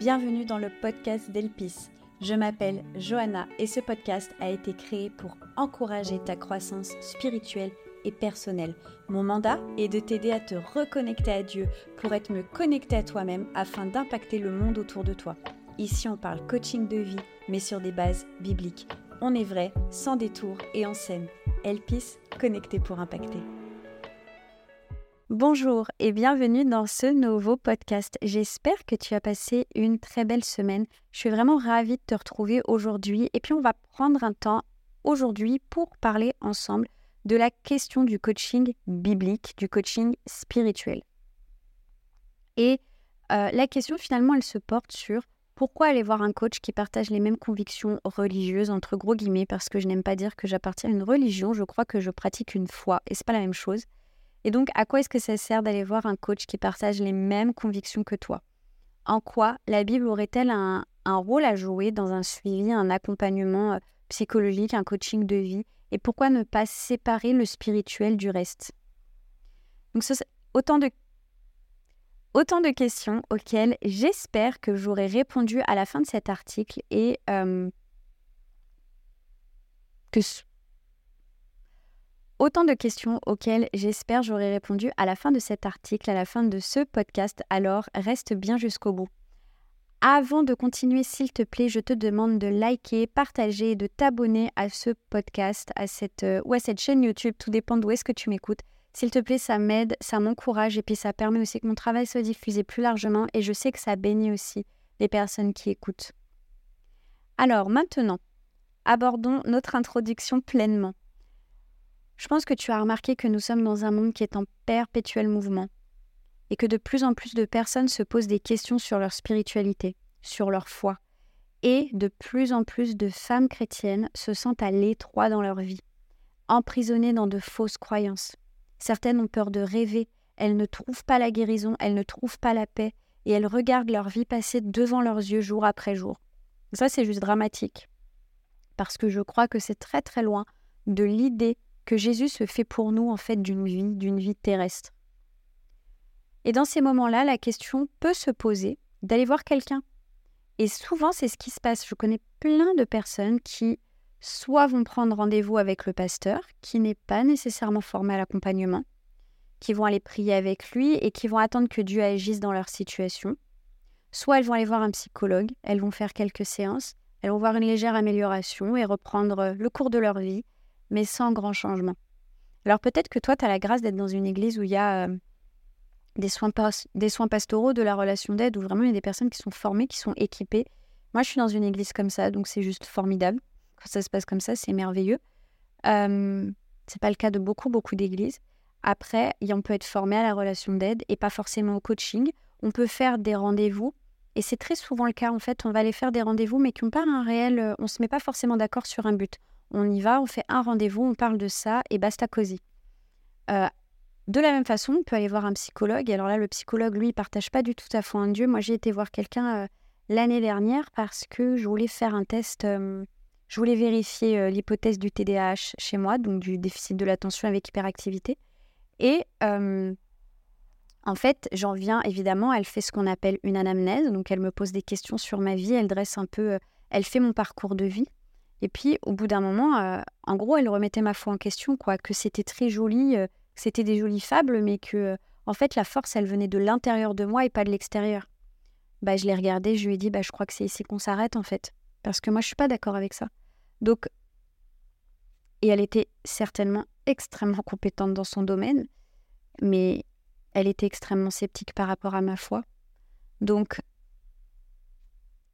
Bienvenue dans le podcast d'Elpis. Je m'appelle Johanna et ce podcast a été créé pour encourager ta croissance spirituelle et personnelle. Mon mandat est de t'aider à te reconnecter à Dieu pour être mieux connecté à toi-même afin d'impacter le monde autour de toi. Ici, on parle coaching de vie, mais sur des bases bibliques. On est vrai, sans détour et on s'aime. Elpis, connecté pour impacter. Bonjour et bienvenue dans ce nouveau podcast. J'espère que tu as passé une très belle semaine. Je suis vraiment ravie de te retrouver aujourd'hui et puis on va prendre un temps aujourd'hui pour parler ensemble de la question du coaching biblique, du coaching spirituel. Et euh, la question finalement, elle se porte sur pourquoi aller voir un coach qui partage les mêmes convictions religieuses, entre gros guillemets, parce que je n'aime pas dire que j'appartiens à une religion, je crois que je pratique une foi et c'est pas la même chose. Et donc, à quoi est-ce que ça sert d'aller voir un coach qui partage les mêmes convictions que toi? En quoi la Bible aurait-elle un, rôle à jouer dans un suivi, un accompagnement euh, psychologique, un coaching de vie? Et pourquoi ne pas séparer le spirituel du reste? Donc, autant de Autant de questions auxquelles j'espère que j'aurai répondu à la fin de cet article et euh, que, Autant de questions auxquelles j'espère j'aurai répondu à la fin de cet article, à la fin de ce podcast, alors reste bien jusqu'au bout. Avant de continuer, s'il te plaît, je te demande de liker, partager, de t'abonner à ce podcast, à cette, euh, ou à cette chaîne YouTube, tout dépend d'où est-ce que tu m'écoutes. S'il te plaît, ça m'aide, ça m'encourage et puis ça permet aussi que mon travail soit diffusé plus largement et je sais que ça bénit aussi les personnes qui écoutent. Alors maintenant, abordons notre introduction pleinement. Je pense que tu as remarqué que nous sommes dans un monde qui est en perpétuel mouvement et que de plus en plus de personnes se posent des questions sur leur spiritualité, sur leur foi, et de plus en plus de femmes chrétiennes se sentent à l'étroit dans leur vie, emprisonnées dans de fausses croyances. Certaines ont peur de rêver, elles ne trouvent pas la guérison, elles ne trouvent pas la paix, et elles regardent leur vie passer devant leurs yeux jour après jour. Ça, c'est juste dramatique, parce que je crois que c'est très très loin de l'idée que Jésus se fait pour nous en fait d'une vie, d'une vie terrestre. Et dans ces moments-là, la question peut se poser d'aller voir quelqu'un. Et souvent, c'est ce qui se passe. Je connais plein de personnes qui soit vont prendre rendez-vous avec le pasteur, qui n'est pas nécessairement formé à l'accompagnement, qui vont aller prier avec lui et qui vont attendre que Dieu agisse dans leur situation. Soit elles vont aller voir un psychologue, elles vont faire quelques séances, elles vont voir une légère amélioration et reprendre le cours de leur vie mais sans grand changement. Alors peut-être que toi, tu as la grâce d'être dans une église où il y a euh, des, soins des soins pastoraux, de la relation d'aide, où vraiment il y a des personnes qui sont formées, qui sont équipées. Moi, je suis dans une église comme ça, donc c'est juste formidable. Quand ça se passe comme ça, c'est merveilleux. Euh, c'est pas le cas de beaucoup, beaucoup d'églises. Après, on peut être formé à la relation d'aide et pas forcément au coaching. On peut faire des rendez-vous. Et c'est très souvent le cas, en fait. On va aller faire des rendez-vous, mais qui n'ont pas un réel... Euh, on ne se met pas forcément d'accord sur un but on y va, on fait un rendez-vous, on parle de ça et basta cosy. Euh, de la même façon, on peut aller voir un psychologue. alors là, le psychologue, lui, il partage pas du tout ta foi en Dieu. Moi, j'ai été voir quelqu'un euh, l'année dernière parce que je voulais faire un test. Euh, je voulais vérifier l'hypothèse du TDAH chez moi, donc du déficit de l'attention avec hyperactivité. Et en fait, j'en viens évidemment, elle fait ce qu'on appelle une anamnèse, donc elle me pose des questions sur ma vie, elle dresse un peu, elle fait mon parcours de vie. Et puis, au bout d'un moment, euh, en gros, elle remettait ma foi en question, quoi, que c'était très joli, euh, que c'était des jolies fables, mais que, euh, en fait, la force, elle venait de l'intérieur de moi et pas de l'extérieur. Bah, je l'ai regardée, je lui ai dit, bah, je crois que c'est ici qu'on s'arrête, en fait, parce que moi, je suis pas d'accord avec ça. Donc, et elle était certainement extrêmement compétente dans son domaine, mais elle était extrêmement sceptique par rapport à ma foi. Donc,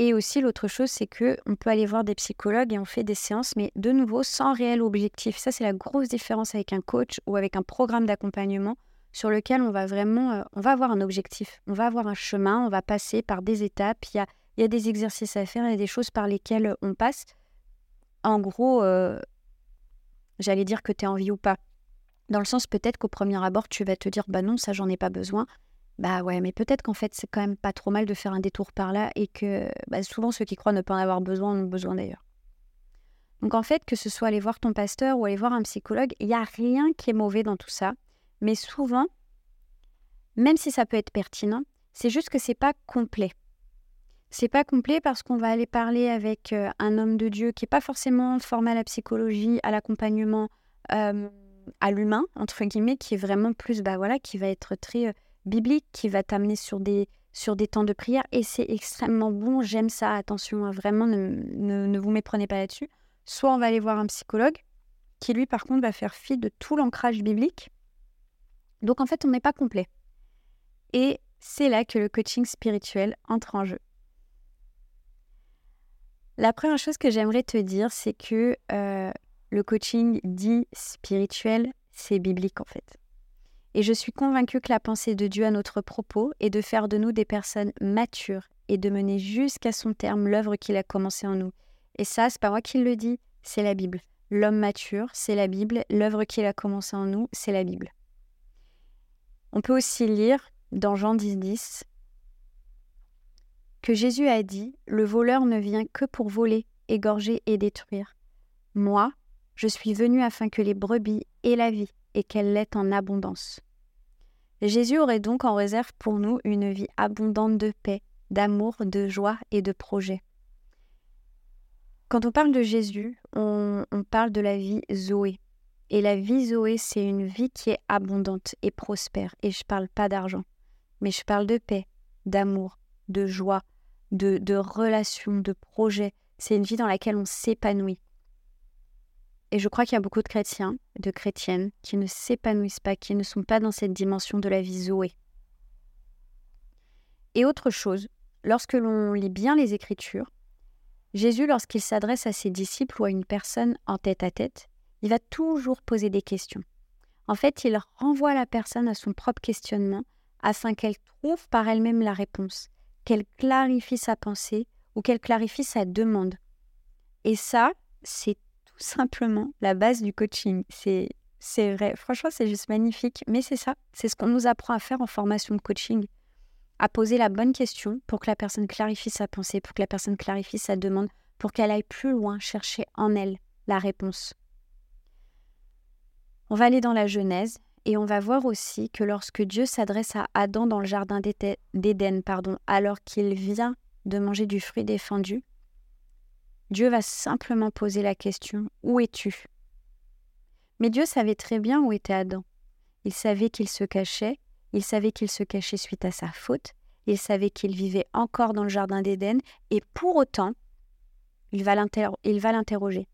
et aussi, l'autre chose, c'est que on peut aller voir des psychologues et on fait des séances, mais de nouveau, sans réel objectif. Ça, c'est la grosse différence avec un coach ou avec un programme d'accompagnement sur lequel on va vraiment, euh, on va avoir un objectif, on va avoir un chemin, on va passer par des étapes, il y a, des exercices à faire, il y a des choses par lesquelles on passe. En gros, euh, j'allais dire que tu as envie ou pas. Dans le sens peut-être qu'au premier abord, tu vas te dire, bah non, ça, j'en ai pas besoin. Bah ouais, mais peut-être qu'en fait, c'est quand même pas trop mal de faire un détour par là et que bah, souvent ceux qui croient ne pas en avoir besoin en ont besoin d'ailleurs. Donc en fait, que ce soit aller voir ton pasteur ou aller voir un psychologue, il n'y a rien qui est mauvais dans tout ça. Mais souvent, même si ça peut être pertinent, c'est juste que c'est pas complet. C'est pas complet parce qu'on va aller parler avec euh, un homme de Dieu qui n'est pas forcément formé à la psychologie, à l'accompagnement, euh, à l'humain, entre guillemets, qui est vraiment plus, bah voilà, qui va être très biblique, qui va t'amener sur des, sur des temps de prière. Et c'est extrêmement bon, j'aime ça, attention, hein, vraiment, ne, ne vous méprenez pas là-dessus. Soit on va aller voir un psychologue, qui lui, par contre, va faire fi de tout l'ancrage biblique. Donc en fait, on n'est pas complet. Et c'est là que le coaching spirituel entre en jeu. La première chose que j'aimerais te dire, c'est que euh, le coaching dit spirituel, c'est biblique en fait. Et je suis convaincue que la pensée de Dieu à notre propos est de faire de nous des personnes matures et de mener jusqu'à son terme l'œuvre qu'il a commencée en nous. Et ça, c'est pas moi qui le dis, c'est la Bible. L'homme mature, c'est la Bible. L'œuvre qu'il a commencée en nous, c'est la Bible. On peut aussi lire dans Jean 10, 10 que Jésus a dit Le voleur ne vient que pour voler, égorger et détruire. Moi, je suis venu afin que les brebis aient la vie et qu'elle l'ait en abondance. Jésus aurait donc en réserve pour nous une vie abondante de paix, d'amour, de joie et de projet. Quand on parle de Jésus, on, parle de la vie Zoé. Et la vie Zoé, c'est une vie qui est abondante et prospère. Et je ne parle pas d'argent, mais je parle de paix, d'amour, de joie, de, de relations, de projets. C'est une vie dans laquelle on s'épanouit. Et je crois qu'il y a beaucoup de chrétiens, de chrétiennes, qui ne s'épanouissent pas, qui ne sont pas dans cette dimension de la vie Zoé. Et autre chose, lorsque l'on lit bien les Écritures, Jésus, lorsqu'il s'adresse à ses disciples ou à une personne en tête à tête, il va toujours poser des questions. En fait, il renvoie la personne à son propre questionnement afin qu'elle trouve par elle-même la réponse, qu'elle clarifie sa pensée ou qu'elle clarifie sa demande. Et ça, c'est simplement la base du coaching. C'est c'est vrai, franchement, c'est juste magnifique, mais c'est ça, c'est ce qu'on nous apprend à faire en formation de coaching à poser la bonne question pour que la personne clarifie sa pensée, pour que la personne clarifie sa demande, pour qu'elle aille plus loin chercher en elle la réponse. On va aller dans la Genèse et on va voir aussi que lorsque Dieu s'adresse à Adam dans le jardin d'Éden, pardon, alors qu'il vient de manger du fruit défendu, Dieu va simplement poser la question Où es-tu? Mais Dieu savait très bien où était Adam. Il savait qu'il se cachait il savait qu'il se cachait suite à sa faute, il savait qu'il vivait encore dans le jardin d'Éden, et pour autant, il va l'interroger.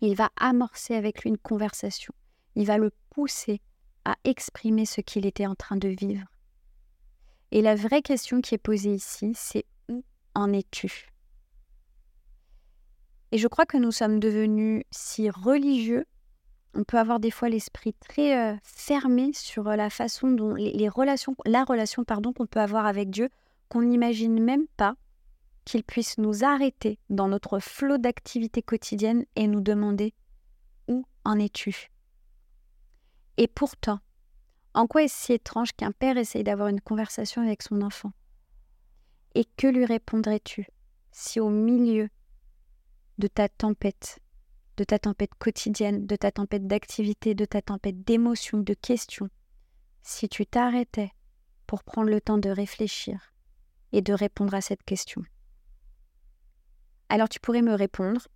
Il va amorcer avec lui une conversation. Il va le pousser à exprimer ce qu'il était en train de vivre. Et la vraie question qui est posée ici, c'est où en es-tu? Et je crois que nous sommes devenus si religieux on peut avoir des fois l'esprit très euh, fermé sur euh, la façon dont les, relations, la relation pardon qu'on peut avoir avec Dieu, qu'on n'imagine même pas qu'il puisse nous arrêter dans notre flot d'activités quotidiennes et nous demander où en es-tu. Et pourtant, en quoi est-ce si étrange qu'un père essaye d'avoir une conversation avec son enfant? Et que lui répondrais-tu si au milieu de ta tempête, de ta tempête quotidienne, de ta tempête d'activité, de ta tempête d'émotions, de questions, si tu t'arrêtais pour prendre le temps de réfléchir et de répondre à cette question. Alors tu pourrais me répondre,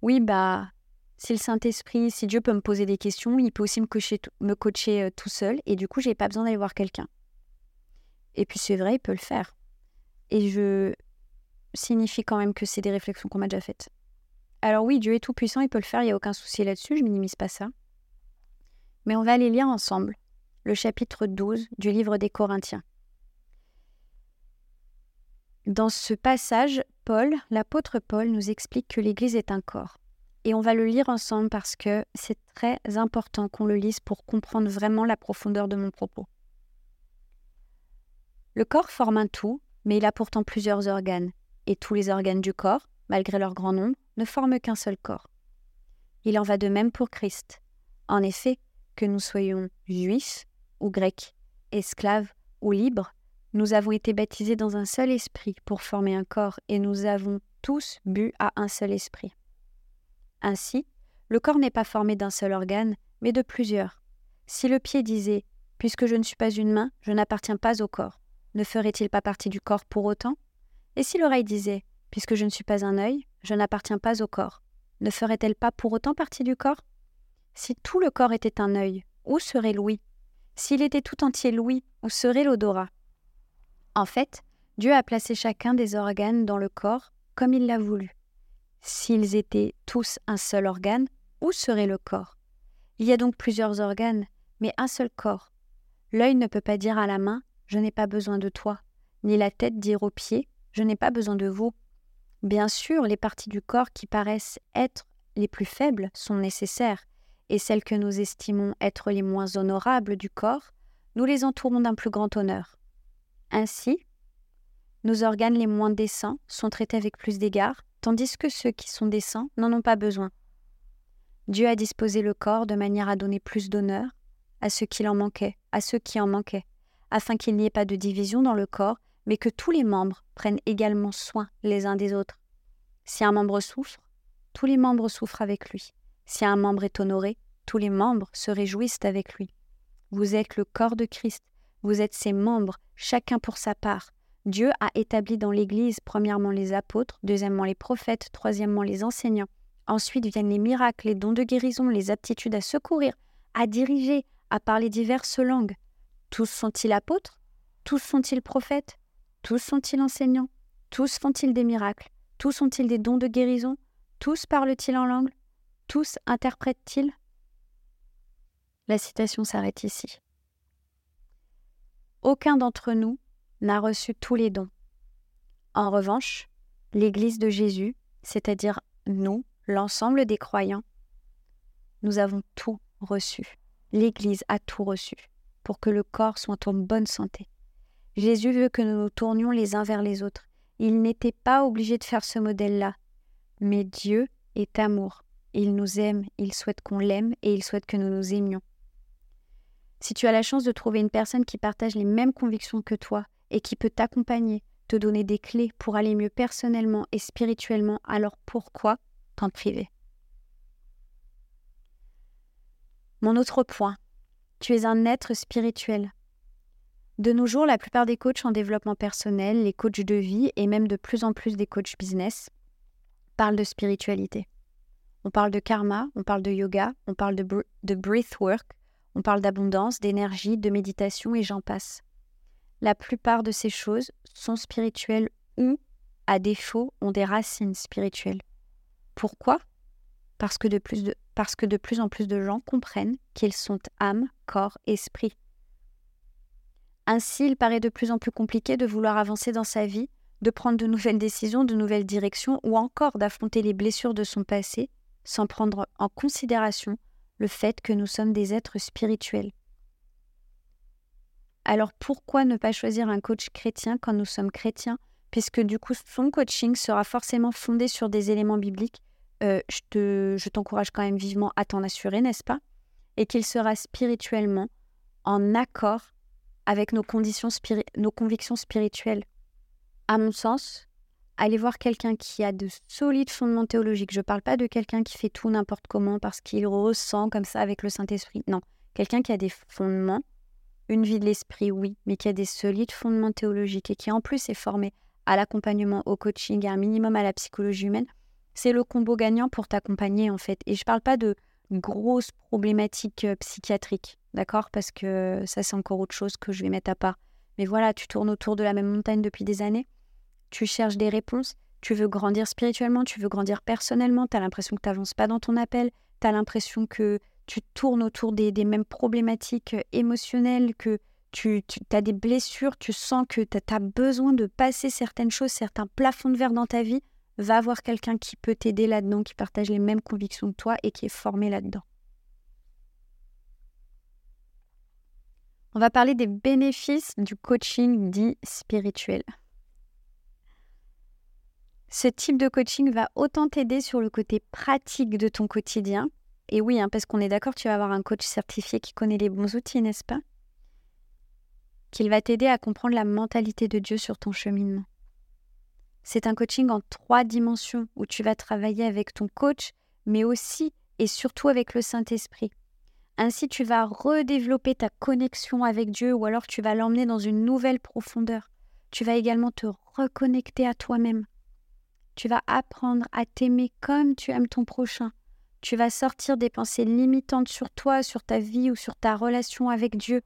oui, bah, si le Saint-Esprit, si Dieu peut me poser des questions, il peut aussi me coacher, euh, tout seul, et du coup, j'ai pas besoin d'aller voir quelqu'un. Et puis c'est vrai, il peut le faire. Et je signifie quand même que c'est des réflexions qu'on m'a déjà faites. Alors oui, Dieu est tout puissant, il peut le faire, il n'y a aucun souci là-dessus, je minimise pas ça. Mais on va aller lire ensemble le chapitre 12 du livre des Corinthiens. Dans ce passage, Paul, l'apôtre Paul, nous explique que l'Église est un corps. Et on va le lire ensemble parce que c'est très important qu'on le lise pour comprendre vraiment la profondeur de mon propos. Le corps forme un tout, mais il a pourtant plusieurs organes. Et tous les organes du corps, malgré leur grand nombre, ne forment qu'un seul corps. Il en va de même pour Christ. En effet, que nous soyons juifs ou grecs, esclaves ou libres, nous avons été baptisés dans un seul esprit pour former un corps et nous avons tous bu à un seul esprit. Ainsi, le corps n'est pas formé d'un seul organe, mais de plusieurs. Si le pied disait Puisque je ne suis pas une main, je n'appartiens pas au corps, ne ferait-il pas partie du corps pour autant? Et si l'oreille disait Puisque je ne suis pas un œil, je n'appartiens pas au corps, ne ferait-elle pas pour autant partie du corps? Si tout le corps était un œil, où serait l'ouïe S'il était tout entier l'ouïe, où serait l'odorat? En fait, Dieu a placé chacun des organes dans le corps comme il l'a voulu. S'ils étaient tous un seul organe, où serait le corps? Il y a donc plusieurs organes, mais un seul corps. L'œil ne peut pas dire à la main Je n'ai pas besoin de toi, ni la tête dire aux pieds Je n'ai pas besoin de vous. Bien sûr, les parties du corps qui paraissent être les plus faibles sont nécessaires, et celles que nous estimons être les moins honorables du corps, nous les entourons d'un plus grand honneur. Ainsi, nos organes les moins décents sont traités avec plus d'égard, tandis que ceux qui sont décents n'en ont pas besoin. Dieu a disposé le corps de manière à donner plus d'honneur à ceux qui en manquaient, à ceux qui en manquaient, afin qu'il n'y ait pas de division dans le corps, mais que tous les membres prennent également soin les uns des autres. Si un membre souffre, tous les membres souffrent avec lui. Si un membre est honoré, tous les membres se réjouissent avec lui. Vous êtes le corps de Christ, vous êtes ses membres, chacun pour sa part. Dieu a établi dans l'Église premièrement les apôtres, deuxièmement les prophètes, troisièmement les enseignants. Ensuite viennent les miracles, les dons de guérison, les aptitudes à secourir, à diriger, à parler diverses langues. Tous sont-ils apôtres? Tous sont-ils prophètes? Tous sont-ils enseignants? Tous font-ils des miracles? Tous ont-ils des dons de guérison? Tous parlent-ils en langue? Tous interprètent-ils? La citation s'arrête ici. Aucun d'entre nous n'a reçu tous les dons. En revanche, l'Église de Jésus, c'est-à-dire nous, l'ensemble des croyants, nous avons tout reçu. L'Église a tout reçu pour que le corps soit en bonne santé. Jésus veut que nous nous tournions les uns vers les autres. Il n'était pas obligé de faire ce modèle-là. Mais Dieu est amour. Il nous aime, il souhaite qu'on l'aime et il souhaite que nous nous aimions. Si tu as la chance de trouver une personne qui partage les mêmes convictions que toi et qui peut t'accompagner, te donner des clés pour aller mieux personnellement et spirituellement, alors pourquoi t'en priver? Mon autre point, tu es un être spirituel. De nos jours, la plupart des coachs en développement personnel, les coachs de vie et même de plus en plus des coachs business parlent de spiritualité. On parle de karma, on parle de yoga, on parle de, breathwork, on parle d'abondance, d'énergie, de méditation et j'en passe la plupart de ces choses sont spirituelles ou, à défaut, ont des racines spirituelles. Pourquoi? Parce que, de plus parce que de plus en plus de gens comprennent qu'ils sont âme, corps, esprit. Ainsi, il paraît de plus en plus compliqué de vouloir avancer dans sa vie, de prendre de nouvelles décisions, de nouvelles directions, ou encore d'affronter les blessures de son passé, sans prendre en considération le fait que nous sommes des êtres spirituels. Alors pourquoi ne pas choisir un coach chrétien quand nous sommes chrétiens? Puisque du coup, son coaching sera forcément fondé sur des éléments bibliques. Euh, je t'encourage quand même vivement à t'en assurer, n'est-ce pas? Et qu'il sera spirituellement en accord avec nos, convictions spirituelles. À mon sens, allez voir quelqu'un qui a de solides fondements théologiques. Je ne parle pas de quelqu'un qui fait tout n'importe comment parce qu'il ressent comme ça avec le Saint-Esprit. Non, quelqu'un qui a des fondements une vie de l'esprit, oui, mais qui a des solides fondements théologiques et qui en plus est formé à l'accompagnement, au coaching et un minimum à la psychologie humaine, c'est le combo gagnant pour t'accompagner en fait. Et je ne parle pas de grosses problématiques euh, psychiatriques, d'accord? Parce que ça c'est encore autre chose que je vais mettre à part. Mais voilà, tu tournes autour de la même montagne depuis des années, tu cherches des réponses, tu veux grandir spirituellement, tu veux grandir personnellement, tu as l'impression que tu n'avances pas dans ton appel, tu as l'impression que tu tournes autour des, mêmes problématiques émotionnelles, que tu, as des blessures, tu sens que tu as besoin de passer certaines choses, certains plafonds de verre dans ta vie, va voir quelqu'un qui peut t'aider là-dedans, qui partage les mêmes convictions que toi et qui est formé là-dedans. On va parler des bénéfices du coaching dit spirituel. Ce type de coaching va autant t'aider sur le côté pratique de ton quotidien et oui, hein, parce qu'on est d'accord, tu vas avoir un coach certifié qui connaît les bons outils, n'est-ce pas? Qu'il va t'aider à comprendre la mentalité de Dieu sur ton cheminement. C'est un coaching en trois dimensions où tu vas travailler avec ton coach, mais aussi et surtout avec le Saint-Esprit. Ainsi, tu vas redévelopper ta connexion avec Dieu ou alors tu vas l'emmener dans une nouvelle profondeur. tu vas également te reconnecter à toi-même. Tu vas apprendre à t'aimer comme tu aimes ton prochain. Tu vas sortir des pensées limitantes sur toi, sur ta vie ou sur ta relation avec Dieu.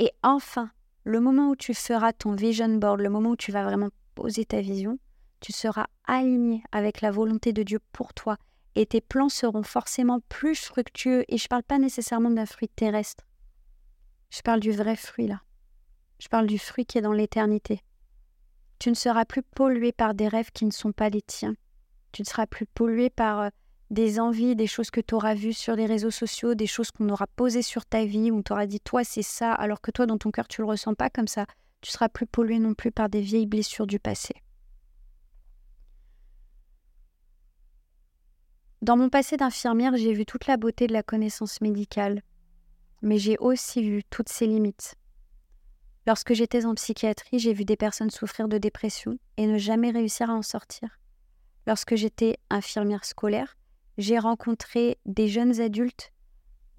Et enfin, le moment où tu feras ton vision board, le moment où tu vas vraiment poser ta vision, tu seras aligné avec la volonté de Dieu pour toi et tes plans seront forcément plus fructueux. Et je ne parle pas nécessairement d'un fruit terrestre. Je parle du vrai fruit là. Je parle du fruit qui est dans l'éternité. Tu ne seras plus pollué par des rêves qui ne sont pas les tiens. Tu ne seras plus pollué par euh, des envies, des choses que tu auras vues sur les réseaux sociaux, des choses qu'on aura posées sur ta vie, où tu auras dit toi c'est ça, alors que toi dans ton cœur tu le ressens pas comme ça. Tu seras plus pollué non plus par des vieilles blessures du passé. Dans mon passé d'infirmière, j'ai vu toute la beauté de la connaissance médicale, mais j'ai aussi vu toutes ses limites. Lorsque j'étais en psychiatrie, j'ai vu des personnes souffrir de dépression et ne jamais réussir à en sortir. Lorsque j'étais infirmière scolaire, j'ai rencontré des jeunes adultes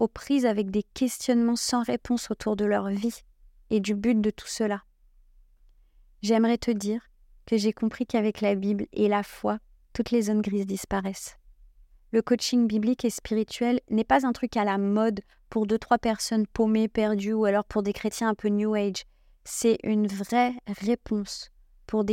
aux prises avec des questionnements sans réponse autour de leur vie et du but de tout cela. J'aimerais te dire que j'ai compris qu'avec la Bible et la foi, toutes les zones grises disparaissent le coaching biblique et spirituel n'est pas un truc à la mode pour deux, trois personnes paumées, perdues, ou alors pour des chrétiens un peu New Age. C'est une vraie réponse pour,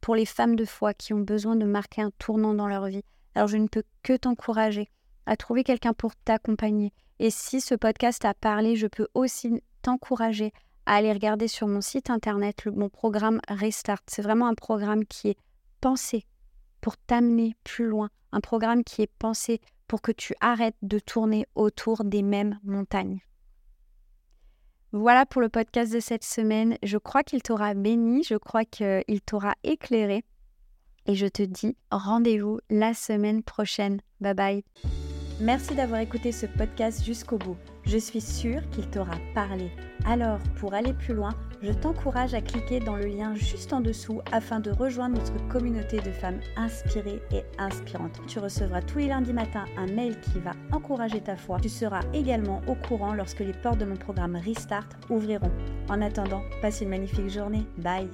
pour les femmes de foi qui ont besoin de marquer un tournant dans leur vie. Alors je ne peux que t'encourager à trouver quelqu'un pour t'accompagner. Et si ce podcast a parlé, je peux aussi t'encourager à aller regarder sur mon site internet mon programme Restart. C'est vraiment un programme qui est pensé pour t'amener plus loin, un programme qui est pensé pour que tu arrêtes de tourner autour des mêmes montagnes. Voilà pour le podcast de cette semaine. Je crois qu'il t'aura béni, je crois qu'il t'aura éclairé. Et je te dis rendez-vous la semaine prochaine. Bye bye. Merci d'avoir écouté ce podcast jusqu'au bout. Je suis sûre qu'il t'aura parlé. Alors, pour aller plus loin, je t'encourage à cliquer dans le lien juste en dessous afin de rejoindre notre communauté de femmes inspirées et inspirantes. Tu recevras tous les lundis matins un mail qui va encourager ta foi. Tu seras également au courant lorsque les portes de mon programme Restart ouvriront. En attendant, passe une magnifique journée. Bye